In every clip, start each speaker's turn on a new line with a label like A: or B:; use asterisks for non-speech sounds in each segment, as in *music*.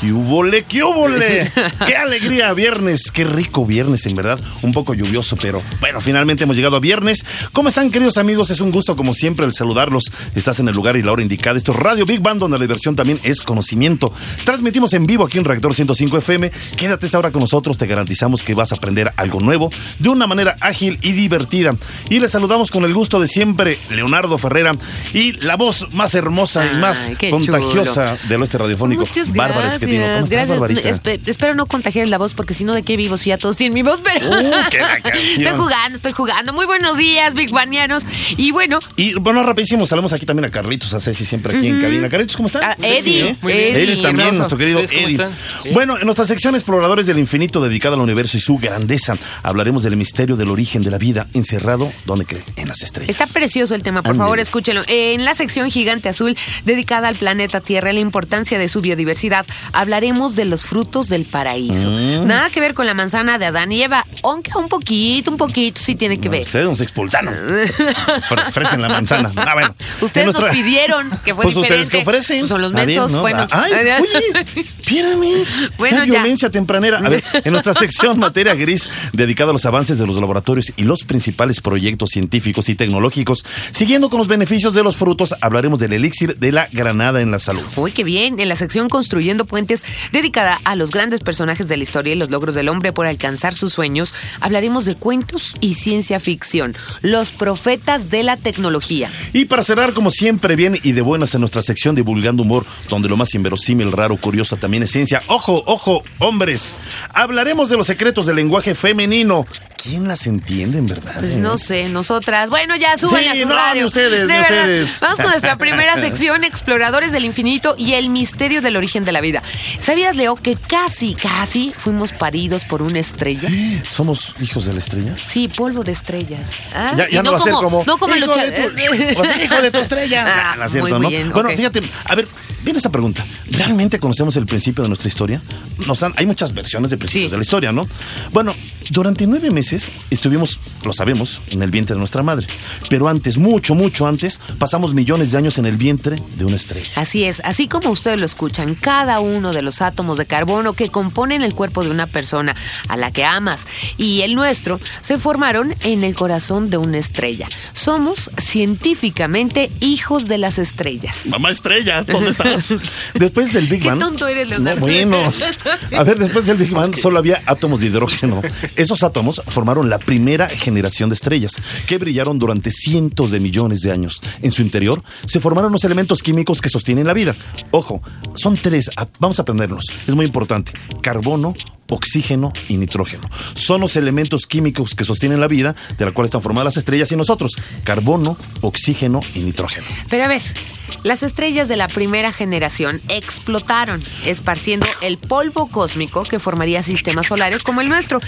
A: ¡Qué húbole, qué húbole! *laughs* ¡Qué alegría! Viernes, qué rico viernes, en verdad. Un poco lluvioso, pero bueno, finalmente hemos llegado a viernes. ¿Cómo están, queridos amigos? Es un gusto, como siempre, el saludarlos. Estás en el lugar y la hora indicada. Esto es Radio Big Band, donde la diversión también es conocimiento. Transmitimos en vivo aquí en Reactor 105 FM. Quédate esta hora con nosotros, te garantizamos que vas a aprender algo nuevo de una manera ágil y divertida. Y les saludamos con el gusto de siempre, Leonardo Ferrera, y la voz más hermosa y más
B: Ay,
A: contagiosa del oeste radiofónico, Bárbara. Esquetino. ¿Cómo estás,
B: gracias. Espe- espero no contagiar la voz porque si no, ¿de qué vivo? Si ya todos tienen mi voz, pero.
A: Uh, qué *laughs*
B: estoy jugando, estoy jugando. Muy buenos días, Big Banianos. Y bueno,
A: Y bueno, rapidísimo, saludamos aquí también a Carlitos, a Ceci, siempre aquí en cabina. Carlitos, ¿cómo están?
B: A
A: Ceci,
B: Eddie,
A: ¿eh?
B: Muy bien.
A: Eddie
B: Eddie,
A: también, nuestro querido
C: ¿Ustedes cómo
A: Eddie.
C: Sí.
A: Bueno, en nuestra sección Exploradores del Infinito, dedicada al universo y su grandeza, hablaremos del misterio del origen de la vida, encerrado, ¿dónde creen? En las estrellas.
B: Está precioso el tema, por favor, escúchenlo. En la sección Gigante Azul, dedicada al planeta Tierra la importancia de su biodiversidad, hablaremos de los frutos del paraíso.
A: Mm.
B: Nada que ver con la manzana de Adán y Eva, aunque un poquito, un poquito sí tiene que ver.
A: Ustedes nos expulsaron. Ofre- Ofrecen la manzana. *laughs* Ah, bueno.
B: Ustedes
A: nuestra-
B: nos pidieron que fue
A: Pues
B: diferente.
A: ustedes que ofrecen.
B: Pues son los mensos,
A: ¿no?
B: bueno.
A: Ay, oye, espérame. *laughs*
B: Bueno, ya.
A: violencia tempranera. A ver, en nuestra *laughs* sección Materia Gris, dedicada a los avances de los laboratorios y los principales proyectos científicos y tecnológicos, siguiendo con los beneficios de los frutos, hablaremos del elixir de la granada en la salud.
B: Uy, qué bien. En la sección Construyendo Puentes, dedicada a los grandes personajes de la historia y los logros del hombre por alcanzar sus sueños, hablaremos de cuentos y ciencia ficción, los profetas de la tecnología.
A: Y para cerrar, como siempre, bien y de buenas en nuestra sección Divulgando Humor, donde lo más inverosímil, raro, curioso también es ciencia. Ojo, ojo, hombres. Hablaremos de los secretos del lenguaje femenino. ¿Quién las entiende, en verdad?
B: Pues no sé, nosotras. Bueno, ya suban
A: Sí,
B: a su
A: no,
B: radio.
A: ni ustedes,
B: De
A: ni
B: verdad.
A: ustedes.
B: Vamos con nuestra *laughs* primera sección, Exploradores del Infinito y el misterio del origen de la vida. ¿Sabías, Leo, que casi, casi fuimos paridos por una estrella? *gasps*
A: ¿Somos hijos de la estrella?
B: Sí, polvo de estrellas. ¿Ah?
A: Ya, ya no, va a ser como.
B: No como
A: hijo,
B: lucha-
A: de tu, o sea, hijo de tu estrella. *laughs*
B: Ah,
A: no es cierto,
B: muy
A: ¿no?
B: bien,
A: Bueno,
B: ok.
A: fíjate, a ver, viene esta pregunta. ¿Realmente conocemos el principio de nuestra historia? Nos han- hay muchas versiones de principios
B: Sí.
A: de la historia, ¿no? Bueno, durante nueve meses estuvimos, lo sabemos, en el vientre de nuestra madre. Pero antes, mucho, mucho antes, pasamos millones de años en el vientre de una estrella.
B: Así es, así como ustedes lo escuchan, cada uno de los átomos de carbono que componen el cuerpo de una persona a la que amas y el nuestro se formaron en el corazón de una estrella. Somos científicamente hijos de las estrellas.
A: Mamá estrella, ¿dónde *laughs* estás? Después del Big
B: Qué
A: Bang.
B: tonto eres, Leonardo.
A: No, bueno. A ver, después del Big Bang solo había átomos de hidrógeno. *laughs* Esos átomos formaron la primera generación de estrellas que brillaron durante cientos de millones de años. En su interior se formaron los elementos químicos que sostienen la vida. Ojo, son tres. Vamos a aprenderlos. Es muy importante. Carbono, oxígeno y nitrógeno. Son los elementos químicos que sostienen la vida, de la cual están formadas las estrellas y nosotros. Carbono, oxígeno y nitrógeno.
B: Pero a ver, las estrellas de la primera generación explotaron, esparciendo el polvo cósmico que formaría sistemas solares como el nuestro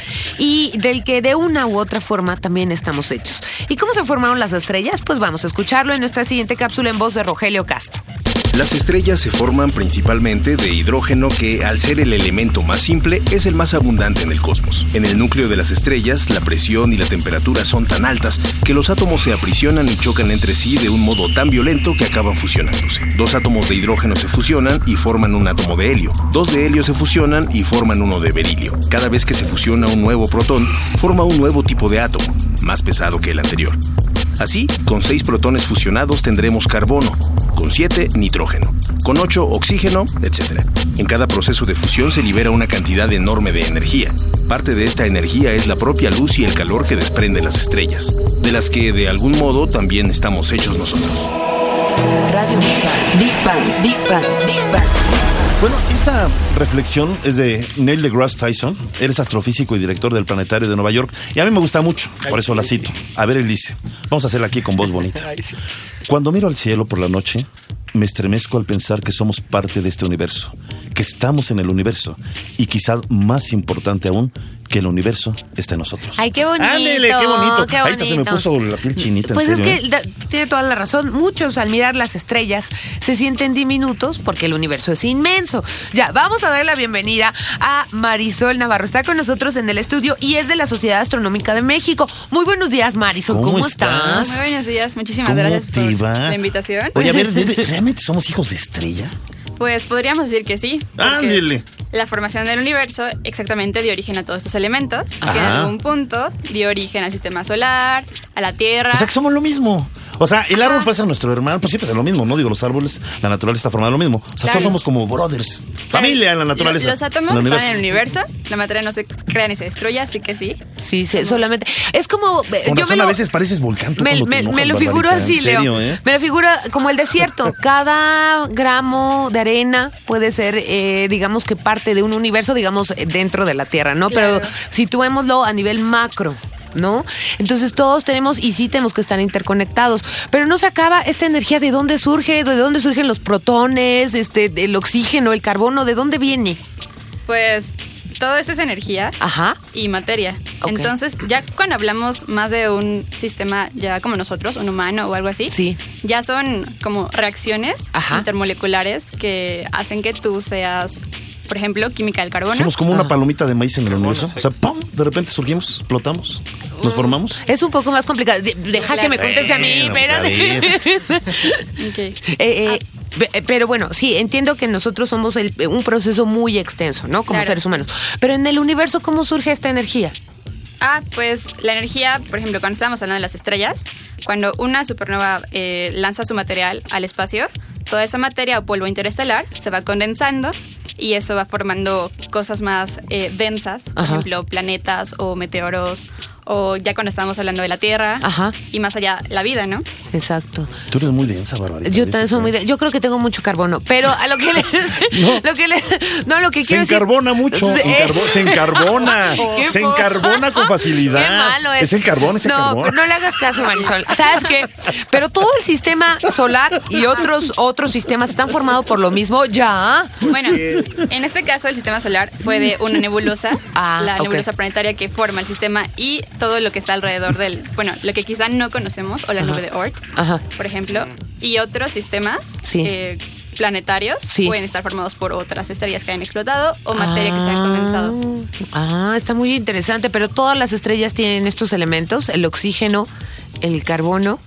B: y del que de una u otra forma también estamos hechos. ¿Y cómo se formaron las estrellas? Pues vamos a escucharlo en nuestra siguiente cápsula en voz de Rogelio Castro.
D: Las estrellas se forman principalmente de hidrógeno que, al ser el elemento más simple, es el más abundante en el cosmos. En el núcleo de las estrellas, la presión y la temperatura son tan altas que los átomos se aprisionan y chocan entre sí de un modo tan violento que acaban fusionándose. Dos átomos de hidrógeno se fusionan y forman un átomo de helio. Dos de helio se fusionan y forman uno de berilio. Cada vez que se fusiona un nuevo protón, forma un nuevo tipo de átomo, más pesado que el anterior. Así, con 6 protones fusionados tendremos carbono, con 7 nitrógeno, con 8 oxígeno, etc. En cada proceso de fusión se libera una cantidad enorme de energía. Parte de esta energía es la propia luz y el calor que desprenden las estrellas, de las que de algún modo también estamos hechos nosotros.
E: Radio Big Bang. Big Bang. Big Bang. Big Bang.
A: Bueno, esta reflexión es de Neil deGrasse Tyson. Él es astrofísico y director del Planetario de Nueva York. Y a mí me gusta mucho, por eso la cito. A ver, él dice. Vamos a hacerla aquí con voz bonita. *laughs* Cuando miro al cielo por la noche, me estremezco al pensar que somos parte de este universo, que estamos en el universo y quizás más importante aún, que el universo está en nosotros.
B: Ay, qué bonito.
A: Ándele, qué bonito.
B: qué
A: Ahí está, se me
B: bonito.
A: puso la piel chinita, en
B: Pues
A: serio,
B: es
A: ¿eh?
B: que da- tiene toda la razón. Muchos al mirar las estrellas se sienten diminutos porque el universo es inmenso. Ya, vamos a dar la bienvenida a Marisol Navarro. Está con nosotros en el estudio y es de la Sociedad Astronómica de México. Muy buenos días, Marisol.
A: ¿Cómo
B: ¿Cómo,
A: estás?
C: Muy buenos días, muchísimas
A: ¿Cómo
C: gracias por
A: va?
C: la invitación.
A: Oye, a ver, *laughs* ¿debe- ¿realmente somos hijos de estrella?
C: Pues podríamos decir que sí.
A: Ándele.
C: La formación del universo exactamente dio origen a todos estos elementos, que en algún punto dio origen al sistema solar, a la Tierra.
A: O sea que somos lo mismo. O sea, el árbol puede ser nuestro hermano, pues siempre es lo mismo, ¿no? Digo, los árboles, la naturaleza está formada de lo mismo. O sea,
C: Claro.
A: todos somos como brothers, familia en la naturaleza.
C: Lo- Los átomos
A: en el
C: están en el
A: universo.
C: la materia no se crea ni se destruye, así que sí.
B: Sí, sí, solamente. Es como. eh,
A: Con
B: yo
A: razón,
B: me
A: a
B: lo-
A: veces pareces volcán. tú
B: Me,
A: cuando te
B: me-
A: enojas,
B: me lo figuro así, Leo.
A: ¿eh?
B: Me lo figuro como el desierto. *laughs* Cada gramo de arena puede ser, eh, digamos que parte de un universo, digamos, eh, dentro de la Tierra, ¿no?
C: Claro.
B: Pero situémoslo a nivel macro. ¿No? Entonces todos tenemos y sí tenemos que estar interconectados. Pero no se acaba esta energía de dónde surge, de dónde surgen los protones, este, el oxígeno, el carbono, de dónde viene.
C: Pues todo eso es energía.
B: Ajá.
C: y materia. Entonces, ya cuando hablamos más de un sistema ya como nosotros, un humano o algo así,
B: Sí.
C: ya son como reacciones
B: Ajá.
C: intermoleculares que hacen que tú seas, por ejemplo, química del carbono.
A: Somos como una palomita de maíz en el universo. O sea, ¡pum! De repente surgimos, explotamos, nos formamos.
B: Es un poco más complicado. De- Deja que me conteste a mí, espérate. *laughs*
C: Ok.
B: Eh, eh, pe- Pero bueno, sí, entiendo que nosotros somos el- un proceso muy extenso, ¿no? Como
C: Claro,
B: seres humanos. Pero en el universo, ¿cómo surge esta energía?
C: Ah, pues la energía, por ejemplo, cuando estábamos hablando de las estrellas, cuando una supernova eh, lanza su material al espacio, toda esa materia o polvo interestelar se va condensando y eso va formando cosas más eh, densas, por
B: Ajá.
C: ejemplo, planetas o meteoros, o ya cuando estamos hablando de la Tierra
B: Ajá.
C: y más allá la vida, ¿no?
B: Exacto.
A: Tú eres muy densa, Barbarita.
B: Yo también soy muy de- yo creo que tengo mucho carbono, pero a lo que le, *laughs*
A: No.
B: lo que le, no lo que
A: Se
B: quiero decir-
A: encarbona mucho. Se encarbona. *laughs*
B: Qué
A: se encarbona con *laughs* facilidad.
B: Qué malo es.
A: Es el carbón, es el
B: no,
A: carbón.
B: no le hagas caso, Marisol. ¿Sabes qué? Pero todo el sistema solar y otros otros sistemas están formados por lo mismo ya.
C: Bueno, en este caso el sistema solar fue de una nebulosa,
B: Ah,
C: la nebulosa planetaria que forma el sistema y todo lo que está alrededor del, bueno, lo que quizá no conocemos, o la nube de Oort,
B: Ajá.
C: por ejemplo, y otros sistemas
B: Sí.
C: eh, planetarios
B: Sí.
C: pueden estar formados por otras estrellas que hayan explotado o materia que se haya condensado.
B: Ah, está muy interesante, pero todas las estrellas tienen estos elementos, el oxígeno, el carbono.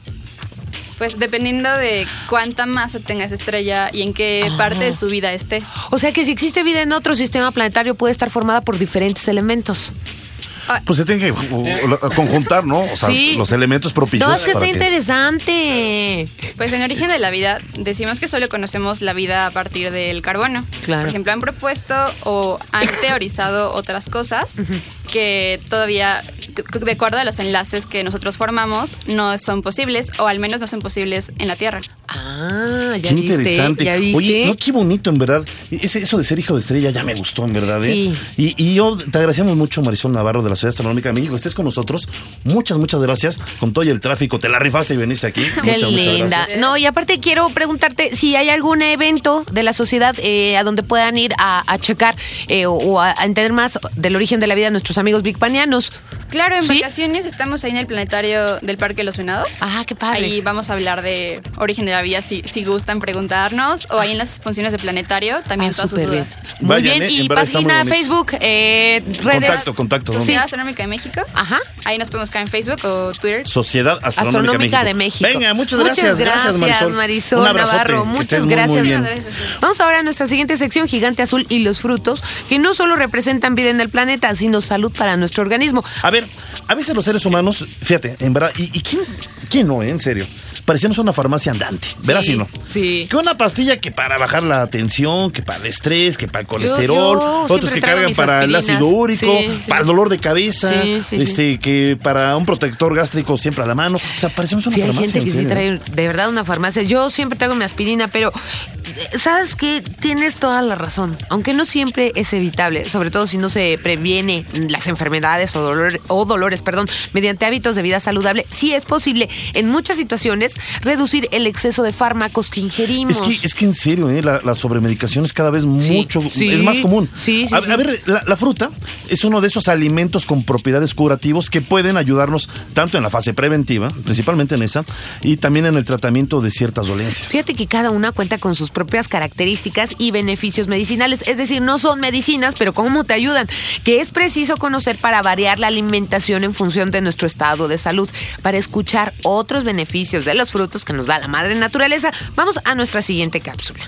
C: Pues dependiendo de cuánta masa tenga esa estrella y en qué
B: Ah.
C: parte de su vida esté.
B: O sea que si existe vida en otro sistema planetario puede estar formada por diferentes elementos.
A: Pues se tienen que conjuntar, ¿no? O sea,
B: Sí.
A: los elementos propicios.
B: No, es que está interesante.
C: Pues en origen de la vida decimos que solo conocemos la vida a partir del carbono.
B: Claro.
C: Por ejemplo, han propuesto o han teorizado otras cosas que todavía, de acuerdo a los enlaces que nosotros formamos, no son posibles o al menos no son posibles en la Tierra.
B: Ah, ya
A: Qué
B: viste,
A: interesante.
B: ya viste.
A: Oye, no, qué bonito, en verdad. Ese, eso de ser hijo de estrella ya me gustó, en verdad. ¿eh?
B: Sí.
A: Y, y yo te agradecemos mucho, Marisol Navarro, de la Sociedad Astronómica de México, que estés con nosotros. Muchas, muchas gracias. Con todo y el tráfico, te la rifaste y veniste aquí. *laughs*
B: Qué
A: muchas, muchas
B: linda.
A: gracias.
B: No, y aparte quiero preguntarte si hay algún evento de la sociedad eh, a donde puedan ir a, a checar eh, o, o a, a entender más del origen de la vida de nuestros amigos bigpanianos.
C: Claro, en
B: ¿Sí?
C: vacaciones estamos ahí en el planetario del Parque de los Venados.
B: Ah, qué padre.
C: Ahí vamos a hablar de origen de la vida si, si gustan preguntarnos o ahí en las funciones de planetario también
B: Ah,
C: todas sus
B: bien.
C: dudas.
B: Muy bien.
A: eh,
B: Y
A: muy
B: página. Facebook, eh, redes.
A: Contacto, contacto. ¿dónde?
C: Sociedad Astronómica de México.
B: Ajá.
C: Ahí nos podemos buscar en Facebook o Twitter.
A: Sociedad Astronómica,
B: Astronómica de México.
A: Venga, muchas gracias. Gracias, Marisol.
B: Marisol
A: Un abrazote,
B: Navarro. Muchas
A: muy, muy
B: gracias.
A: bien.
C: Gracias.
B: Vamos ahora a nuestra siguiente sección, Gigante Azul y los frutos, que no solo representan vida en el planeta, sino salud para nuestro organismo.
A: A ver, a veces los seres humanos, fíjate, en verdad, ¿y, quién, quién no, eh? en serio? Parecemos una farmacia andante, ¿verás
B: Sí,
A: si no?
B: sí.
A: Que una pastilla que para bajar la tensión, que para el estrés, que para el colesterol,
B: yo
A: otros que cargan para el ácido úrico,
B: Sí,
A: para el dolor de cabeza, este, que para un protector gástrico siempre a la mano. O sea, parecemos una
B: Sí, hay
A: farmacia.
B: gente que sí trae de verdad una farmacia. Yo siempre traigo mi aspirina, pero eh, sabes que tienes toda la razón. Aunque no siempre es evitable, sobre todo si no se previene las enfermedades o, dolor- o dolores, perdón, mediante hábitos de vida saludable, sí es posible en muchas situaciones reducir el exceso de fármacos que ingerimos.
A: Es que, es que en serio, ¿eh? la, la sobremedicación es cada vez
B: Sí,
A: mucho,
B: sí.
A: es más común.
B: Sí, sí,
A: a,
B: sí.
A: a ver, la, la fruta es uno de esos alimentos con propiedades curativos que pueden ayudarnos tanto en la fase preventiva, principalmente en esa, y también en el tratamiento de ciertas dolencias.
B: Fíjate que cada una cuenta con sus propias características y beneficios medicinales, es decir, no son medicinas, pero cómo te ayudan, que es preciso conocer para variar la alimentación en función de nuestro estado de salud. Para escuchar otros beneficios de los frutos que nos da la madre naturaleza, vamos a nuestra siguiente cápsula.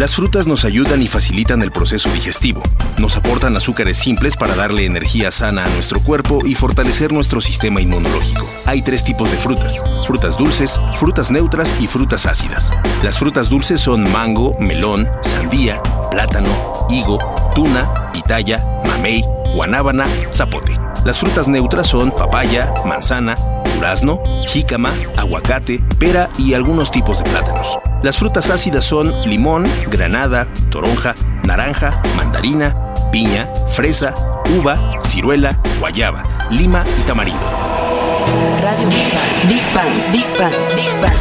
D: Las frutas nos ayudan y facilitan el proceso digestivo. Nos aportan azúcares simples para darle energía sana a nuestro cuerpo y fortalecer nuestro sistema inmunológico. Hay tres tipos de frutas. Frutas dulces, frutas neutras y frutas ácidas. Las frutas dulces son mango, melón, sandía, plátano, higo, tuna, pitaya, mamey, guanábana, zapote. Las frutas neutras son papaya, manzana, durazno, jícama, aguacate, pera y algunos tipos de plátanos. Las frutas ácidas son limón, granada, toronja, naranja, mandarina, piña, fresa, uva, ciruela, guayaba, lima y tamarindo.
E: Radio Big Bang. Big Bang, Big Bang, Big Bang.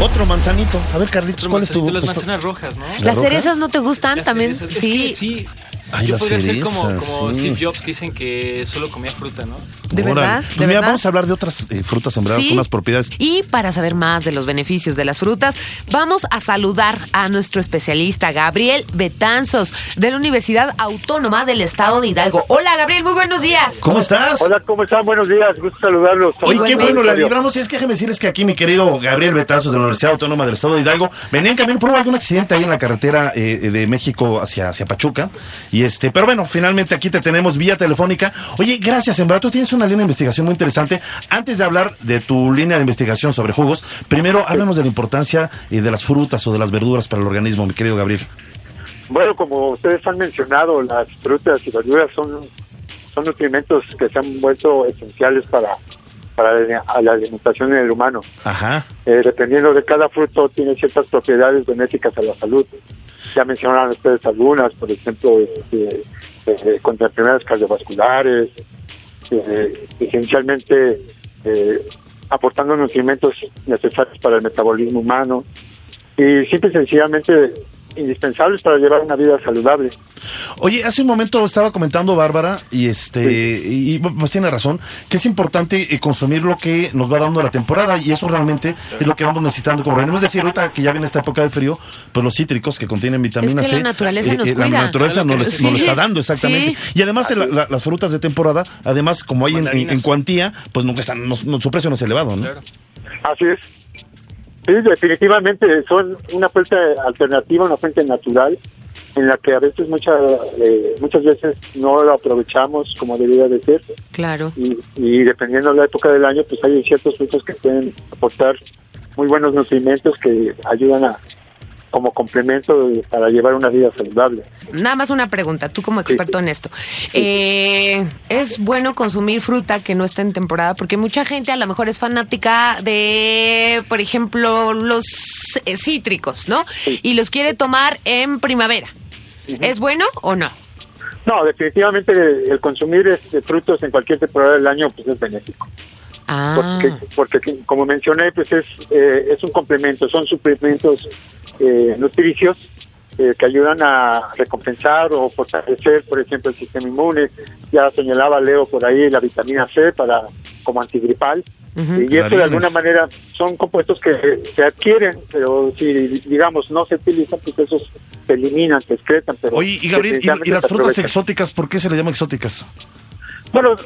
A: Otro manzanito. A ver, Carlitos,
F: Otro
A: ¿cuál es tu...?
F: Las
A: tu-
F: manzanas rojas, ¿no?
A: ¿La
B: ¿Las
A: roja?
B: cerezas no te gustan
F: Las
B: también?
F: cerezas. Es
B: sí.
F: que sí.
A: Ay,
F: Yo podría ser como,
A: cerezas,
F: como
A: sí.
F: Steve Jobs, que dicen que solo comía fruta, ¿no?
B: ¿De
A: Órale.
B: verdad?
A: Pues
B: ¿De
A: mira,
B: verdad?
A: vamos a hablar de otras eh, frutas verdad
B: Sí.
A: con unas propiedades.
B: Y para saber más de los beneficios de las frutas, vamos a saludar a nuestro especialista Gabriel Betanzos de la Universidad Autónoma del Estado de Hidalgo. Hola Gabriel, muy buenos días.
A: ¿Cómo estás?
G: Hola, ¿cómo están? Buenos días, gusto saludarlos.
A: Oye, qué bueno, la libramos. Y es que déjeme decirles que aquí mi querido Gabriel Betazos de la Universidad Autónoma del Estado de Hidalgo venía en camino por algún accidente ahí en la carretera eh, de México hacia, hacia Pachuca. Y este, pero bueno, finalmente aquí te tenemos vía telefónica. Oye, gracias, en verdad tú tienes una línea de investigación muy interesante. Antes de hablar de tu línea de investigación sobre jugos, primero háblanos de la importancia eh, de las frutas o de las verduras para el organismo, mi querido Gabriel.
G: Bueno, como ustedes han mencionado, las frutas y verduras son, son nutrimentos que se han vuelto esenciales para, para la, alimentación en el humano.
A: Ajá.
G: Eh, dependiendo de cada fruto, tiene ciertas propiedades benéficas a la salud. Ya mencionaron ustedes algunas, por ejemplo, este, eh, contra enfermedades cardiovasculares, eh, esencialmente eh, aportando nutrimentos necesarios para el metabolismo humano y simple y sencillamente indispensables para llevar una vida saludable.
A: Oye, hace un momento estaba comentando Bárbara y este y pues tiene razón que es importante eh, consumir lo que nos va dando la temporada y eso realmente es lo que vamos necesitando como organismo. Es decir, ahorita que ya viene esta época de frío, pues los cítricos que contienen vitamina
B: Es que
A: C,
B: la naturaleza nos
A: la
B: cuida.
A: naturaleza nos,
B: Sí.
A: lo está dando exactamente.
B: Sí.
A: Y además la- la- las frutas de temporada, además como hay en, en-
F: Mandarinas.
A: en cuantía, pues nunca están, no- no- su precio no es elevado, ¿no?
F: Claro.
G: Así es. Sí, definitivamente son una fuente alternativa, una fuente natural en la que a veces muchas eh, muchas veces no lo aprovechamos como debería de ser
B: Claro.
G: y, y dependiendo de la época del año pues hay ciertos frutos que pueden aportar muy buenos nutrimentos que ayudan a como complemento de- para llevar una vida saludable.
B: Nada más una pregunta, tú como experto en esto. Eh, ¿Es bueno consumir fruta que no está en temporada? Porque mucha gente a lo mejor es fanática de, por ejemplo, los eh, cítricos, ¿no? Y los quiere tomar en primavera. ¿Es bueno o no?
G: No, definitivamente el consumir este, frutos en cualquier temporada del año pues es benéfico.
B: Ah,
G: porque, porque como mencioné, pues es, eh, es un complemento, son suplementos eh, nutricios eh, que ayudan a recompensar o fortalecer, por ejemplo, el sistema inmune. Ya señalaba Leo por ahí la vitamina C para como antigripal. Y esto de alguna manera son compuestos que se adquieren, pero si digamos no se utilizan, pues esos se eliminan, se excretan. Pero
A: Oye, y Gabriel, ¿y, las frutas exóticas, por qué se le llama exóticas?
G: Bueno,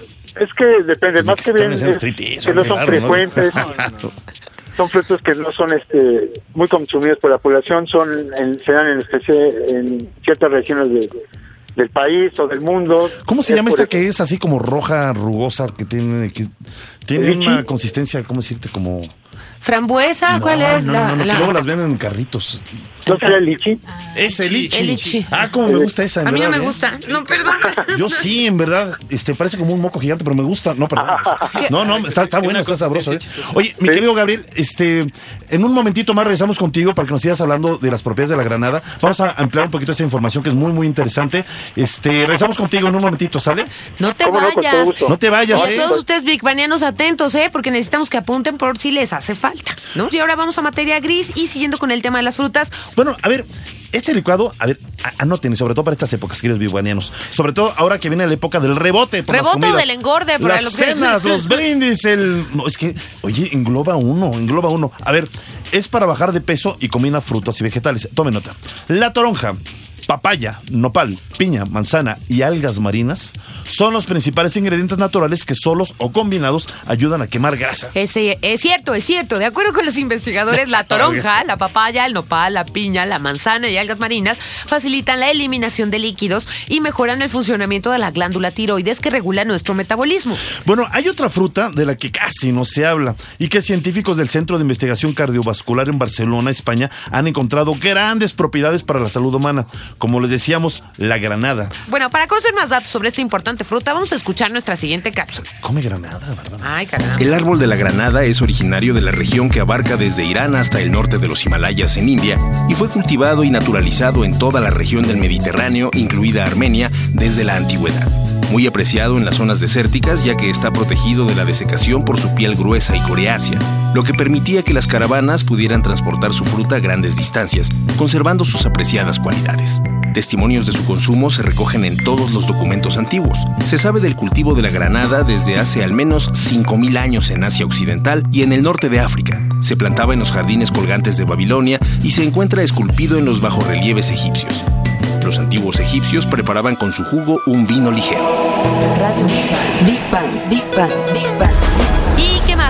G: es que depende, más
A: que
G: bien es que no son frecuentes, *laughs* son frutos que no son este muy consumidos por la población, son en, se dan en especie en ciertas regiones de- del país o del mundo.
A: ¿Cómo se
G: Es
A: llama esta
G: eso.
A: que es así como roja, rugosa, que tiene, que tiene
G: Lichi.
A: una consistencia, ¿cómo decirte? Como
B: Frambuesa, ¿cuál
A: No,
B: es?
A: no,
B: la,
A: no, no,
B: la-
A: que luego las venden en carritos.
G: ¿No será el lichi?
A: Es el lichi.
B: El lichi.
A: Ah, como me gusta esa. en
B: A mí no
A: verdad,
B: me
A: ¿eh?
B: gusta. No, perdón.
A: Yo sí, en verdad, este parece como un moco gigante, pero me gusta. No, perdón. No, no, está, está bueno, está sabroso. ¿eh? Oye, mi querido Gabriel, este, en un momentito más regresamos contigo para que nos sigas hablando de las propiedades de la granada. Vamos a ampliar un poquito esa información que es muy, muy interesante. Este, regresamos contigo en un momentito, ¿sale?
B: No te
G: ¿Cómo no?
B: Vayas.
G: gusto.
A: No te vayas,
B: Y
A: ¿eh?
B: todos ustedes Big Banianos atentos, ¿eh? Porque necesitamos que apunten por si les hace falta, ¿no? Y ahora vamos a materia gris y siguiendo con el tema de las frutas.
A: Bueno, a ver, este licuado, a ver, anoten, y sobre todo para estas épocas, queridos bibuanianos. Sobre todo ahora que viene la época del rebote. Por las comidas.
B: del engorde, para
A: Las
B: los que-
A: cenas, los *laughs* brindis, el. No, es que, oye, engloba uno, engloba uno. A ver, es para bajar de peso y combina frutas y vegetales. Tomen nota. La toronja. Papaya, nopal, piña, manzana y algas marinas son los principales ingredientes naturales que solos o combinados ayudan a quemar grasa.
B: Ese, es cierto, es cierto. De acuerdo con los investigadores, la *laughs* toronja, la papaya, el nopal, la piña, la manzana y algas marinas facilitan la eliminación de líquidos y mejoran el funcionamiento de la glándula tiroides que regula nuestro metabolismo.
A: Bueno, hay otra fruta de la que casi no se habla y que científicos del Centro de Investigación Cardiovascular en Barcelona, España, han encontrado grandes propiedades para la salud humana, como les decíamos, la granada.
B: Bueno, para conocer más datos sobre esta importante fruta, vamos a escuchar nuestra siguiente cápsula.
A: Come granada, ¿verdad?
B: Ay, caramba.
D: El árbol de la granada es originario de la región que abarca desde Irán hasta el norte de los Himalayas en India y fue cultivado y naturalizado en toda la región del Mediterráneo, incluida Armenia, desde la antigüedad. Muy apreciado en las zonas desérticas ya que está protegido de la desecación por su piel gruesa y coreácea, lo que permitía que las caravanas pudieran transportar su fruta a grandes distancias, conservando sus apreciadas cualidades. Testimonios de su consumo se recogen en todos los documentos antiguos. Se sabe del cultivo de la granada desde hace al menos 5.000 años en Asia Occidental y en el norte de África. Se plantaba en los jardines colgantes de Babilonia y se encuentra esculpido en los bajorrelieves egipcios. Los antiguos egipcios preparaban con su jugo un vino ligero.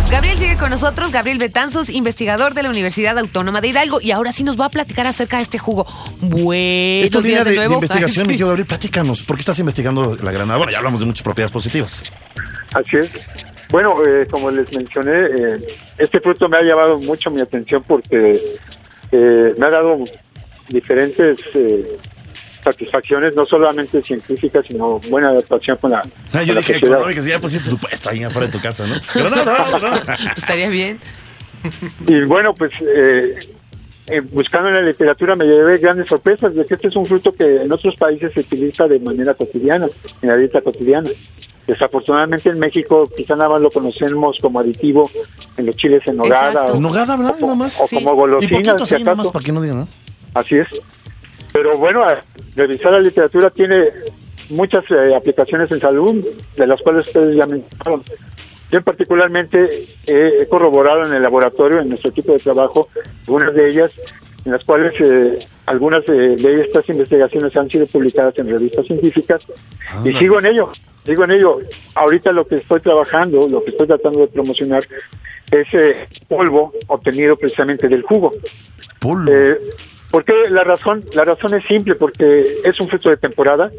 B: Más? Gabriel sigue con nosotros, Gabriel Betanzos, investigador de la Universidad Autónoma de Hidalgo, y ahora sí nos va a platicar acerca de este jugo. Buenos
A: Esta línea
B: días
A: de,
B: de
A: de
B: nuevo.
A: investigación, mi Gabriel, platícanos. ¿Por qué estás investigando la granada? Bueno, ya hablamos de muchas propiedades positivas.
G: Así es. Bueno, eh, como les mencioné, eh, este fruto me ha llamado mucho mi atención porque eh, me ha dado diferentes eh, satisfacciones, no solamente científicas, sino buena adaptación con la,
A: Ah,
G: con
A: yo
G: la
A: dije, económicas, ya pusiste tu puesto ahí afuera de tu casa, ¿no? Granada, *laughs* granada.
B: Pues estaría bien.
G: Y bueno, pues eh, eh, buscando en la literatura me llevé grandes sorpresas de que este es un fruto que en otros países se utiliza de manera cotidiana, en la dieta cotidiana. Desafortunadamente en México quizá nada más lo conocemos como aditivo en los chiles en nogada
B: Exacto.
G: o,
A: Nogada, ¿verdad? Nada más.
G: o
B: Sí.
G: como
A: Y
G: golosinas,
A: poquito
G: si
A: así, nada más
G: acaso.
A: para que no digan, ¿no?
G: Así es. Pero bueno, revisar la literatura tiene muchas eh, aplicaciones en salud, de las cuales ustedes ya mencionaron. Yo particularmente he, he corroborado en el laboratorio, en nuestro equipo de trabajo, algunas de ellas, en las cuales eh, algunas de, de estas investigaciones han sido publicadas en revistas científicas y sigo en ello, sigo en ello. Ahorita lo que estoy trabajando, lo que estoy tratando de promocionar es eh, polvo obtenido precisamente del jugo.
A: Polvo.
G: ¿Por qué la razón? La razón es simple, porque es un fruto de temporada.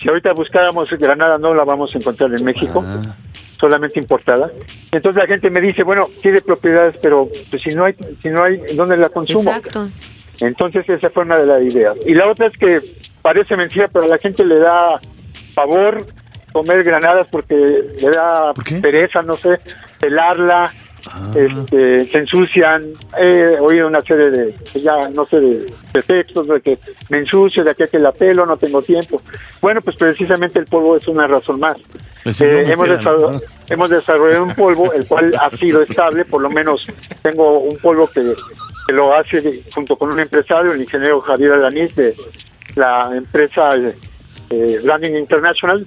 G: Si ahorita buscáramos granada, no la vamos a encontrar en México,
A: Ah.
G: solamente importada. Entonces la gente me dice, bueno, tiene propiedades, pero pues, si no hay, si no hay, ¿dónde la consumo?
B: Exacto.
G: Entonces esa fue una de las ideas. Y la otra es que parece mentira, pero a la gente le da favor comer granadas porque le da pereza, no sé, pelarla,
A: Ah.
G: este, se ensucian. He oído una serie de, ya no sé, de, de textos de que me ensucio, de que, que la pelo, no tengo tiempo. Bueno, pues precisamente el polvo es una razón más.
A: Pues no
G: Eh, hemos, desarrollado,
A: ¿no?
G: hemos desarrollado un polvo, el cual ha sido estable, por lo menos tengo un polvo que, que lo hace junto con un empresario, el ingeniero Javier Alaniz de la empresa eh, eh, Branding International,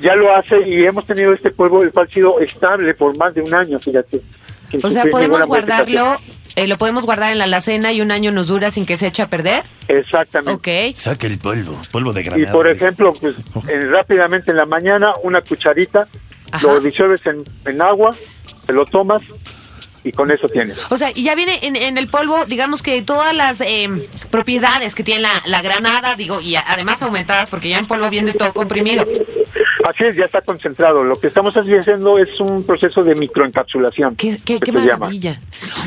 G: ya lo hace y hemos tenido este polvo, el cual ha sido estable por más de un año, fíjate.
B: O sea, podemos guardarlo, eh, lo podemos guardar en la alacena y un año nos dura sin que se eche a perder.
G: Exactamente.
B: Ok.
A: Saca el polvo, polvo de
G: Y
A: granada.
G: por ejemplo, pues *laughs* eh, rápidamente en la mañana una cucharita,
B: Ajá.
G: lo disuelves en, en agua, te lo tomas y con eso tienes.
B: O sea, y ya viene en, en el polvo, digamos que todas las eh, propiedades que tiene la, la granada, digo, y a- además aumentadas, porque ya en polvo viene todo comprimido.
G: Así es, ya está concentrado. Lo que estamos haciendo es un proceso de microencapsulación.
B: Qué, qué, qué
G: llama.
B: maravilla.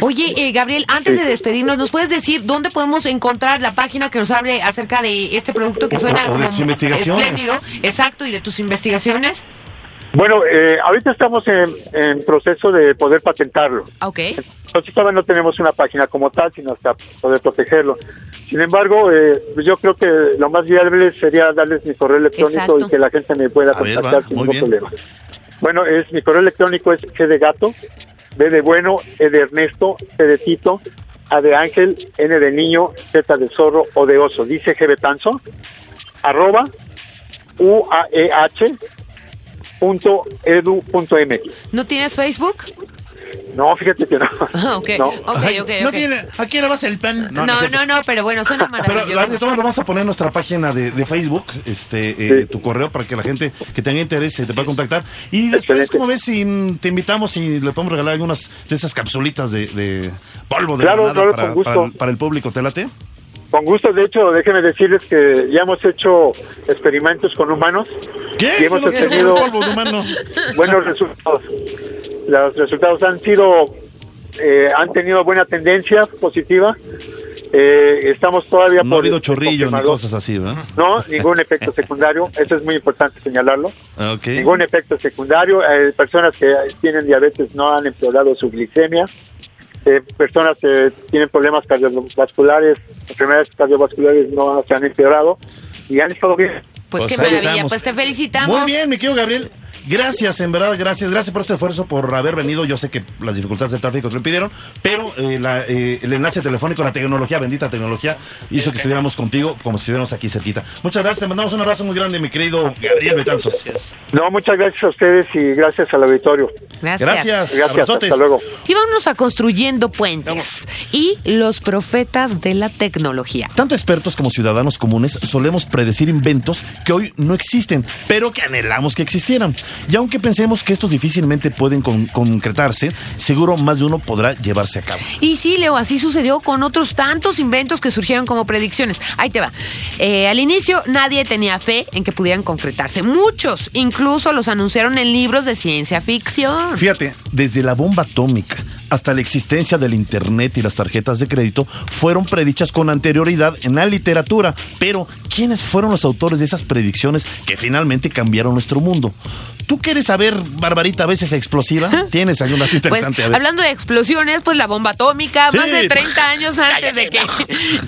B: Oye, eh, Gabriel, antes de despedirnos, ¿nos puedes decir dónde podemos encontrar la página que nos hable acerca de este producto que suena
A: O de tus
B: como
A: investigaciones.
B: espléndido? Exacto, y de tus investigaciones.
G: Bueno, eh, ahorita estamos en, en proceso de poder patentarlo.
B: Ok.
G: Nosotros todavía no tenemos una página como tal, sino hasta poder protegerlo. Sin embargo, eh, yo creo que lo más viable sería darles mi correo electrónico
B: Exacto.
G: y que la gente me pueda
A: A ver,
G: contactar
A: va,
G: sin ningún
A: bien.
G: problema. Bueno, es mi correo electrónico es G de gato, B de bueno, E de Ernesto, T de Tito, A de Ángel, N de niño, Z de zorro o de oso. Dice G Betanzo, arroba, UAEH, punto edu punto MX.
B: ¿No tienes Facebook?
G: No, fíjate que no. *laughs*
B: Ah, ok,
G: No.
B: ok,
A: Ay,
B: ok.
A: No tiene, aquí le vas el pan.
B: No, no, no, pero bueno, suena *laughs*
A: Pero
B: maravilloso.
A: la de todas lo vamos a poner en nuestra página de, de Facebook, este, eh,
G: Sí.
A: tu correo para que la gente que tenga interés se te pueda contactar. Y después,
G: Excelente.
A: como ves, si te invitamos y le podemos regalar algunas de esas capsulitas de, de polvo de
G: Claro,
A: granada
G: claro,
A: para,
G: con gusto.
A: para el- para el público, ¿te late?
G: Con gusto, de hecho, déjenme decirles que ya hemos hecho experimentos con humanos
A: ¿Qué?
G: Y hemos
A: ¿Qué es lo que es
G: obtenido- buenos resultados. Los resultados han sido, eh, han tenido buena tendencia positiva. Eh, estamos todavía
A: No ha habido
G: este,
A: chorrillo ni cosas así, ¿verdad?
G: No, ningún efecto secundario. Eso es muy importante señalarlo.
A: Ok.
G: Ningún efecto secundario. Eh, personas que tienen diabetes no han empeorado su glicemia. Eh, personas que tienen problemas cardiovasculares, enfermedades cardiovasculares no se han empeorado y han estado bien.
B: Pues,
A: Pues
B: qué maravilla,
A: estamos.
B: pues te felicitamos.
A: Muy bien, mi querido Gabriel. Gracias, en verdad, gracias. Gracias por este esfuerzo, por haber venido. Yo sé que las dificultades del tráfico te lo impidieron, pero eh, la, eh, el enlace telefónico, la tecnología, bendita tecnología, hizo que estuviéramos contigo como si estuviéramos aquí cerquita. Muchas gracias, te mandamos un abrazo muy grande, mi querido Gabriel Betanzos.
F: Gracias.
G: No, muchas gracias a ustedes y gracias al auditorio.
B: Gracias.
A: Gracias,
G: Gracias, hasta luego.
B: Y vámonos a construyendo puentes. Y los profetas de la tecnología.
A: Tanto expertos como ciudadanos comunes solemos predecir inventos que hoy no existen, pero que anhelamos que existieran. Y aunque pensemos que estos difícilmente pueden con- concretarse, seguro más de uno podrá llevarse a cabo.
B: Y sí, Leo, así sucedió con otros tantos inventos que surgieron como predicciones. Ahí te va. Eh, al inicio nadie tenía fe en que pudieran concretarse. Muchos incluso los anunciaron en libros de ciencia ficción.
A: Fíjate, desde la bomba atómica hasta la existencia del Internet y las tarjetas de crédito fueron predichas con anterioridad en la literatura. Pero, ¿quiénes fueron los autores de esas predicciones que finalmente cambiaron nuestro mundo? ¿Tú quieres saber, Barbarita, a veces explosiva? *laughs* Tienes algún dato
B: Pues,
A: interesante. ver.
B: hablando de explosiones, pues la bomba atómica,
A: Sí.
B: más de 30 años *laughs* antes de que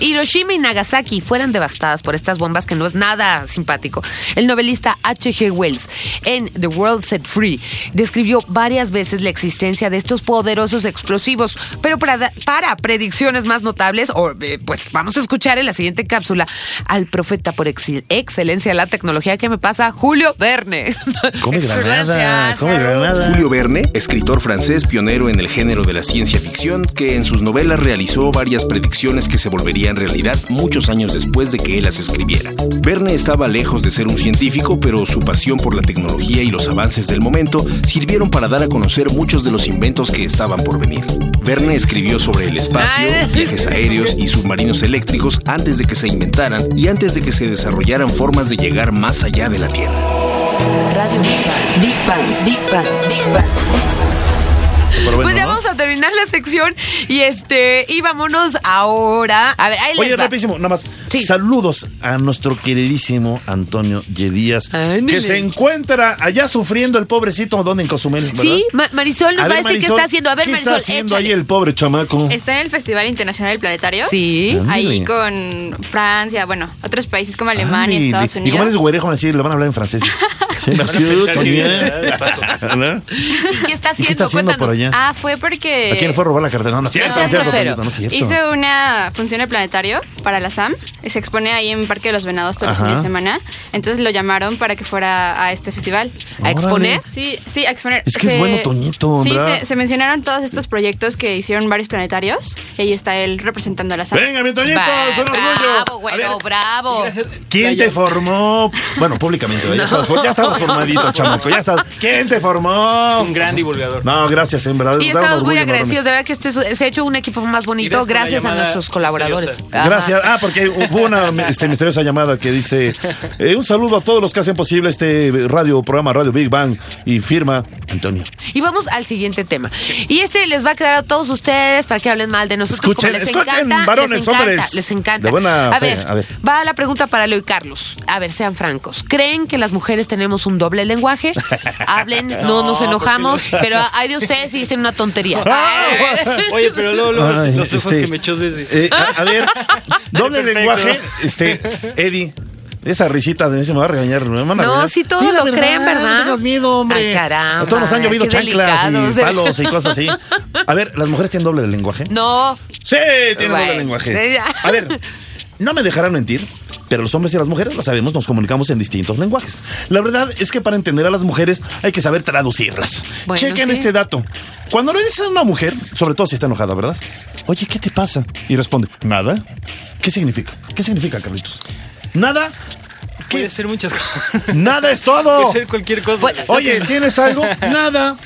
B: *laughs* Hiroshima y Nagasaki fueran devastadas por estas bombas, que no es nada simpático. El novelista H.G. Wells, en The World Set Free, describió varias veces la existencia de estos poderosos explosivos, pero para, para predicciones más notables, o, eh, pues vamos a escuchar en la siguiente cápsula al profeta por ex- excelencia de la tecnología que me pasa, Julio Verne. *laughs*
A: Come granada, come granada.
D: Julio Verne, escritor francés pionero en el género de la ciencia ficción, que en sus novelas realizó varias predicciones que se volverían realidad muchos años después de que él las escribiera. Verne estaba lejos de ser un científico, pero su pasión por la tecnología y los avances del momento sirvieron para dar a conocer muchos de los inventos que estaban por venir. Verne escribió sobre el espacio,
B: Ay.
D: viajes aéreos y submarinos eléctricos antes de que se inventaran y antes de que se desarrollaran formas de llegar más allá de la Tierra.
E: Radio Big Bang. Big Bang, Big Bang, Big Bang.
A: Pero bueno,
B: Pues ya
A: ¿no?
B: vamos a terminar la sección y este y vámonos ahora. A ver, ahí les
A: Oye,
B: va.
A: rapidísimo, nada más.
B: Sí.
A: Saludos a nuestro queridísimo Antonio Yedías,
B: Ándale.
A: que se encuentra allá sufriendo el pobrecito, donde en Cozumel, ¿verdad?
B: Sí, Ma- Marisol nos
A: A
B: va a decir qué está haciendo. A ver,
A: ¿qué
B: Marisol,
A: está haciendo
B: échale.
A: ahí el pobre chamaco?
C: Está en el Festival Internacional del Planetario.
B: Sí.
C: Ahí con Francia, bueno, otros países como Alemania,
A: Ay,
C: Estados
A: Y
C: Unidos.
A: como eres güerejo, van a decir, le van a hablar en francés. *laughs* Sí.
B: ¿Qué está
A: ¿Y
B: haciendo?
A: qué está haciendo por
B: Cuéntanos.
A: Allá?
C: Ah, fue porque
A: ¿A quién fue a robar la cartera? No, no cierto,
B: No
A: es cierto, no
C: hizo una función en el planetario para la SAM. Se expone ahí en Parque de los Venados todos
A: Ajá.
C: los fines de semana. Entonces lo llamaron para que fuera a este festival.
B: ¿A exponer?
C: Sí, sí, a exponer.
A: Es que es bueno, Toñito,
C: Sí, se, se mencionaron todos estos proyectos que hicieron varios planetarios. Y ahí está él representando a la SAM.
A: Venga, mi Toñito, es un orgullo.
B: Bravo, güero, bravo.
A: ¿Quién te formó? Bueno, públicamente, ¿verdad? ya, *laughs* estabas, ya estabas formadito, chamaco. Ya estás. ¿Quién te formó?
F: Es un gran divulgador.
A: No, gracias. En verdad.
B: Y estamos muy agradecidos, de verdad que este es- se ha hecho un equipo más bonito
F: Gracias
B: a nuestros colaboradores.
A: Gracias. Ah, porque hubo una este, misteriosa llamada que dice: eh, Un saludo a todos los que hacen posible este radio, programa Radio Big Bang. Y firma Antonio.
B: Y vamos al siguiente tema. Y este les va a quedar a todos ustedes para que hablen mal de nosotros. como
A: Escuchen,
B: les
A: escuchen,
B: encanta,
A: varones,
B: les encanta,
A: hombres.
B: Les encanta.
A: De buena
B: a,
A: fe,
B: ver,
A: a ver.
B: va la pregunta para Leo y Carlos. A ver, sean francos. ¿Creen que las mujeres tenemos un doble lenguaje? *laughs* Hablen, no, nos enojamos, pero hay de ustedes si dicen una tontería. *laughs*
F: Oye, pero luego, luego
A: Ay,
F: los ojos
A: este,
F: que me echó desde.
A: eh, a, a ver, *laughs* doble
F: Perfecto.
A: lenguaje. Este, *laughs* Eddie. Esa risita de ese me va a regañar. Me van a
B: No,
A: regañar.
B: sí, todos lo creen, ¿verdad?
A: No tengas miedo, hombre.
B: Ay, caramba,
A: A todos nos han llovido chanclas y palos y cosas así. A ver, ¿las mujeres tienen doble de lenguaje?
B: No.
A: Sí, tienen
B: Bueno,
A: doble lenguaje. A ver, no me dejarán mentir, pero los hombres y las mujeres, lo sabemos, nos comunicamos en distintos lenguajes. La verdad es que para entender a las mujeres hay que saber traducirlas.
B: Bueno,
A: Chequen
B: sí.
A: este dato. Cuando le dices a una mujer, sobre todo si está enojada, ¿verdad? Oye, ¿qué te pasa? Y responde, nada. ¿Qué significa? ¿Qué significa, Carlitos? Nada. ¿Qué
F: Puede ser muchas cosas.
A: Nada es todo.
F: Puede ser cualquier cosa.
B: Bueno,
A: Oye, ¿tienes algo? *laughs* Nada.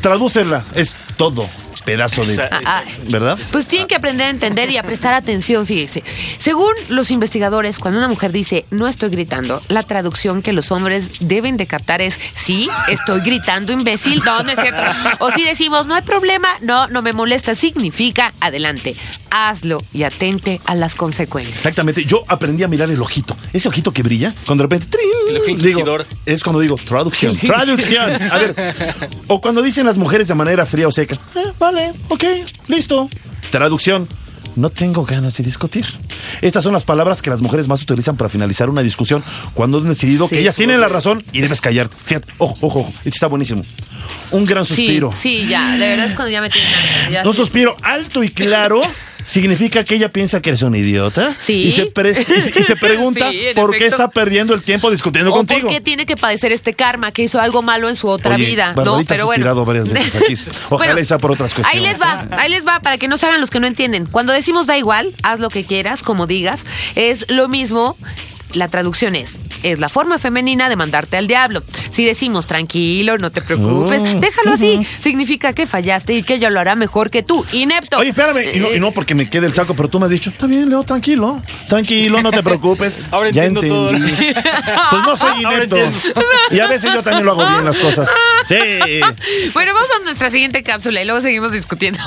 A: Tradúcela. Es todo. Pedazo de.
F: Esa-
B: Ah,
A: ¿Verdad?
B: Pues tienen que aprender a entender y a prestar atención, fíjese. Según los investigadores, cuando una mujer dice no estoy gritando, la traducción que los hombres deben de captar es sí, estoy gritando, imbécil. No, no es cierto. O si decimos no hay problema, no, no me molesta, significa adelante, hazlo y atente a las consecuencias.
A: Exactamente. Yo aprendí a mirar el ojito. Ese ojito que brilla, cuando de repente. ¡trin!
F: El
A: digo, es cuando digo traducción. Traducción. A ver. O cuando dicen las mujeres de manera fría o seca. "Eh, vale, ok, listo. Traducción. No tengo ganas de discutir. Estas son las palabras que las mujeres más utilizan para finalizar una discusión cuando han decidido
B: Sí,
A: que ellas
B: sí.
A: tienen la razón y debes callarte. Fíjate, ojo, ojo, ojo. Este está buenísimo. Un gran
B: Sí,
A: suspiro.
B: sí, ya, de verdad es cuando ya me tienen ya sí.
A: suspiro alto y claro significa que ella piensa que eres un idiota.
B: Sí.
A: Y se, pre- y se- y se pregunta *laughs*
B: Sí,
A: por qué está perdiendo el tiempo discutiendo
B: O
A: contigo.
B: por qué tiene que padecer este karma que hizo algo malo en su otra
A: Oye,
B: vida, ¿no? Pero bueno.
A: varias veces aquí. *laughs* Ojalá
B: Bueno,
A: sea por otras
B: Ahí
A: cuestiones.
B: les va, ahí les va, para que no se hagan los que no entienden. Cuando decimos da igual, haz lo que quieras, como digas, es lo mismo. La traducción es, es la forma femenina de mandarte al diablo. Si decimos tranquilo, no te preocupes,
A: Oh.
B: déjalo así, significa que fallaste y que ella lo hará mejor que tú. Inepto.
A: Oye, espérame, y no, y no porque me quede el saco, pero tú me has dicho, está bien, Leo, tranquilo, tranquilo, no te preocupes. *laughs*
F: Ahora
A: ya
F: entiendo todo. *laughs*
A: Pues no soy inepto. Y a veces yo también lo hago bien las cosas. Sí. *laughs*
B: Bueno, vamos a nuestra siguiente cápsula y luego seguimos discutiendo.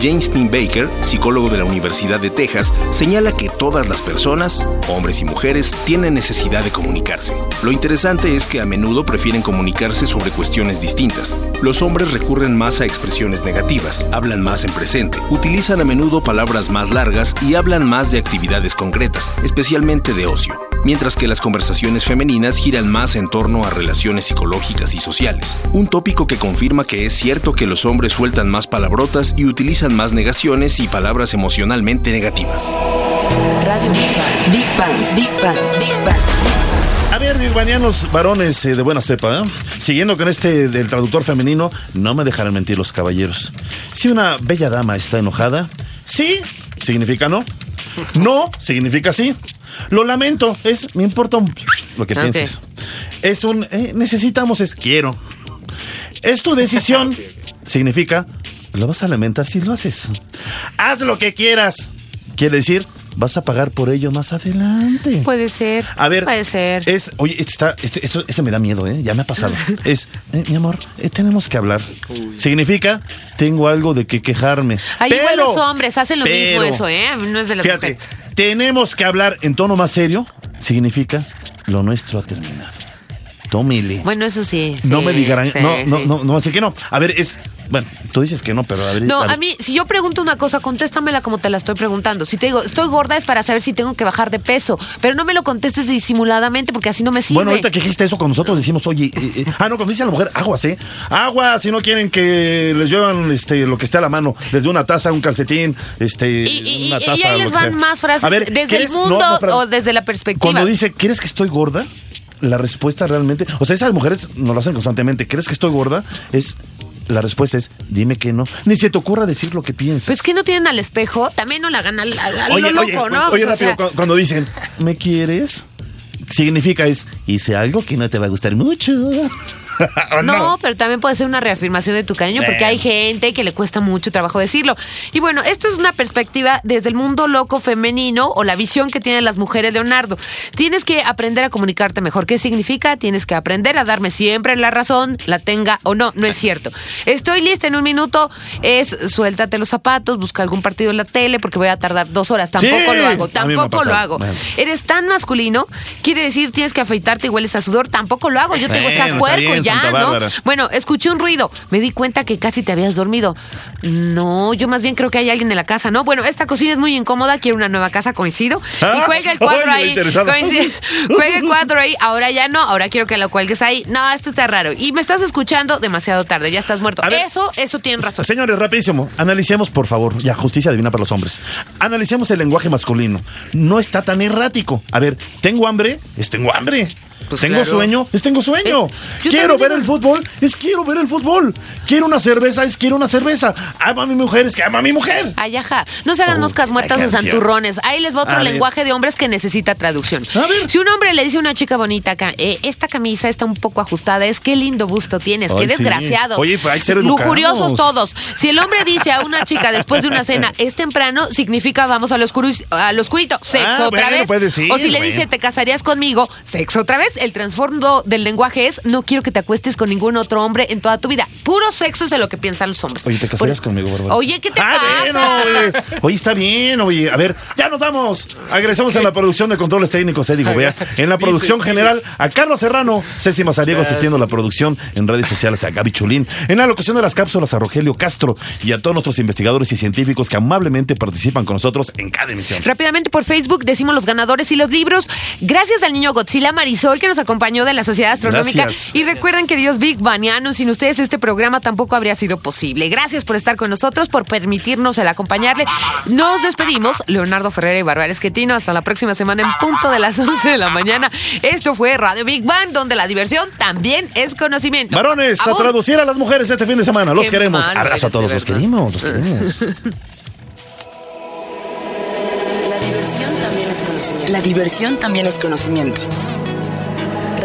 D: James Pin Baker, psicólogo de la Universidad de Texas, señala que todas las personas, hombres y mujeres, tienen necesidad de comunicarse. Lo interesante es que a menudo prefieren comunicarse sobre cuestiones distintas. Los hombres recurren más a expresiones negativas, hablan más en presente, utilizan a menudo palabras más largas y hablan más de actividades concretas, especialmente de ocio mientras que las conversaciones femeninas giran más en torno a relaciones psicológicas y sociales. Un tópico que confirma que es cierto que los hombres sueltan más palabrotas y utilizan más negaciones y palabras emocionalmente negativas.
E: Radio Big Bang. Big Bang, Big Bang, Big Bang.
A: A ver, birmanianos, varones eh, de buena cepa, ¿eh? siguiendo con este del traductor femenino, no me dejarán mentir los caballeros. Si una bella dama está enojada, sí, significa no. No, significa sí. Lo lamento, es, me importa un- lo que pienses. Es un, eh, necesitamos, es quiero. Es tu decisión, *laughs* significa, lo vas a lamentar si lo haces. Haz lo que quieras. Quiere decir, vas a pagar por ello más adelante.
B: Puede ser.
A: A ver,
B: Puede ser.
A: Es, oye, este está, este, esto, este me da miedo, ¿eh? Ya me ha pasado. *laughs* Es, eh, mi amor, eh, tenemos que hablar. Significa, tengo algo de que quejarme.
B: Ay, igual los hombres hacen lo
A: pero,
B: mismo eso, ¿eh? No es de las
A: Fíjate,
B: mujeres.
A: Tenemos que hablar en tono más serio. Significa, lo nuestro ha terminado. Tómele.
B: Bueno, eso sí.
A: no
B: sí,
A: me digan,
B: sí,
A: no, no,
B: sí.
A: no, no, así que no. A ver, es, bueno, tú dices que no, pero a ver.
B: No,
A: ver.
B: a mí, si yo pregunto una cosa, contéstamela como te la estoy preguntando. Si te digo, estoy gorda es para saber si tengo que bajar de peso, pero no me lo contestes disimuladamente porque así no me sirve.
A: Bueno, ahorita que dijiste eso con nosotros decimos, oye, eh, eh, ah, no, cuando dice a la mujer, aguas, ¿eh? Aguas, si no quieren que les llevan este, lo que esté a la mano, desde una taza, un calcetín, este,
B: Y, y-
A: una taza.
B: y ahí les van más frases
A: A ver,
B: desde el mundo
A: no,
B: o desde la perspectiva.
A: Cuando dice, ¿quieres que estoy gorda? La respuesta realmente, o sea, esas mujeres nos lo hacen constantemente, ¿crees que estoy gorda? Es, la respuesta es, dime que no. Ni se te ocurra decir lo que piensas.
B: Pues que no tienen al espejo, también no la gana al, al- al
A: Oye,
B: lo
A: oye,
B: loco,
A: oye,
B: ¿no?
A: oye,
B: Pues,
A: rápido,
B: sea,
A: cu- cuando dicen, ¿me quieres? Significa es, hice algo que no te va a gustar mucho. *laughs* ¿O
B: No, pero también puede ser una reafirmación de tu cariño porque hay gente que le cuesta mucho trabajo decirlo. Y bueno, esto es una perspectiva desde el mundo loco femenino o la visión que tienen las mujeres, Leonardo. Tienes que aprender a comunicarte mejor. ¿Qué significa? Tienes que aprender a darme siempre la razón, la tenga o no. No es cierto. Estoy lista en un minuto. Es suéltate los zapatos, busca algún partido en la tele porque voy a tardar dos horas. Tampoco
A: Sí,
B: lo hago. Tampoco lo hago.
A: Bueno.
B: Eres tan masculino, quiere decir tienes que afeitarte y hueles a sudor. Tampoco lo hago. Yo tengo estás
A: está
B: puerco ya,
A: Santa
B: ¿no? Bueno, escuché un ruido. Me di cuenta que casi te habías dormido. No, yo más bien creo que hay alguien en la casa, ¿no? Bueno, esta cocina es muy incómoda. Quiero una nueva casa, coincido.
A: Ah,
B: y cuelga el cuadro ahí. *laughs* cuelga el cuadro ahí. Ahora ya no. Ahora quiero que lo cuelgues ahí. No, esto está raro. Y me estás escuchando demasiado tarde. Ya estás muerto.
A: A ver.
B: eso, eso tienen razón.
A: Señores, rapidísimo. Analicemos, por favor. Ya, justicia divina para los hombres. Analicemos el lenguaje masculino. No está tan errático. A ver, ¿tengo hambre? Es tengo hambre.
B: Pues
A: tengo
B: claro.
A: sueño, es tengo sueño.
B: Es-
A: quiero ver el fútbol, es quiero ver el fútbol. Quiero una cerveza, es quiero una cerveza. Ama a mi mujer, es que ama a mi mujer.
B: Ay, ajá. No se hagan
A: Oh,
B: moscas muertas o santurrones. Ahí les va otro
A: A ver.
B: lenguaje de hombres que necesita traducción.
A: A ver.
B: Si un hombre le dice a una chica bonita, ca- eh, esta camisa está un poco ajustada, es qué lindo busto tienes,
A: Ay,
B: qué
A: sí.
B: desgraciado.
A: Oye, pues hay que ser educados.
B: Lujuriosos todos. Si el hombre dice a una chica después de una cena, es temprano, significa vamos al, oscuro, al oscurito, sexo
A: Ah,
B: otra
A: bueno,
B: vez. o si le
A: bueno.
B: dice, te casarías conmigo, sexo otra vez. El trasfondo del lenguaje es, no quiero que te acuestes con ningún otro hombre en toda tu vida. Puro sexo es de lo que piensan los hombres.
A: Oye, ¿te casarías
B: Por-
A: conmigo, Bárbara?
B: Oye, ¿qué te
A: Ah,
B: pasa?
A: bueno, oye. Oye, está bien, oye. A ver, ya nos vamos. Agresamos en la producción de controles técnicos, Eddie Gobea. En la producción general, a Carlos Serrano, Ceci Mazariego asistiendo a la producción en redes sociales, a Gaby Chulín. En la locución de las cápsulas, a Rogelio Castro y a todos nuestros investigadores y científicos que amablemente participan con nosotros en cada emisión.
B: Rápidamente por Facebook decimos los ganadores y los libros. Gracias al niño Godzilla Marisol que nos acompañó de la Sociedad Astronómica.
A: Gracias.
B: Y recuerden que Dios Big Baniano, sin ustedes este programa tampoco habría sido posible. Gracias por estar con nosotros, por permitirnos el acompañarle. Nos despedimos, Leonardo Ferrera y Bárbara Esquetino. Hasta la próxima semana en punto de las *laughs* 11 de la mañana. Esto fue Radio Big Bang, donde la diversión también es conocimiento.
A: Varones, a traducir a las mujeres este fin de semana. Los
B: Qué
A: queremos. Abrazo a todos. Los queremos. Los queremos. *laughs*
E: La diversión también es conocimiento. La diversión también es conocimiento.